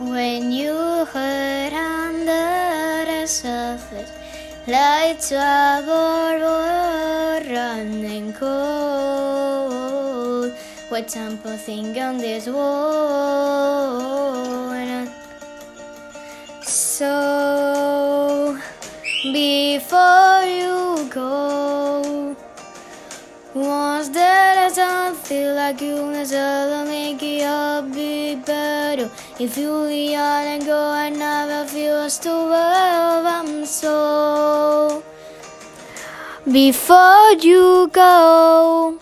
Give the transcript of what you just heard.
When you hurt under the surface, like trouble running cold. What temple thing on this world? So before you go, once that I don't feel like you necessarily make it up be better. If you out and go, I never feel as to I'm so. Before you go.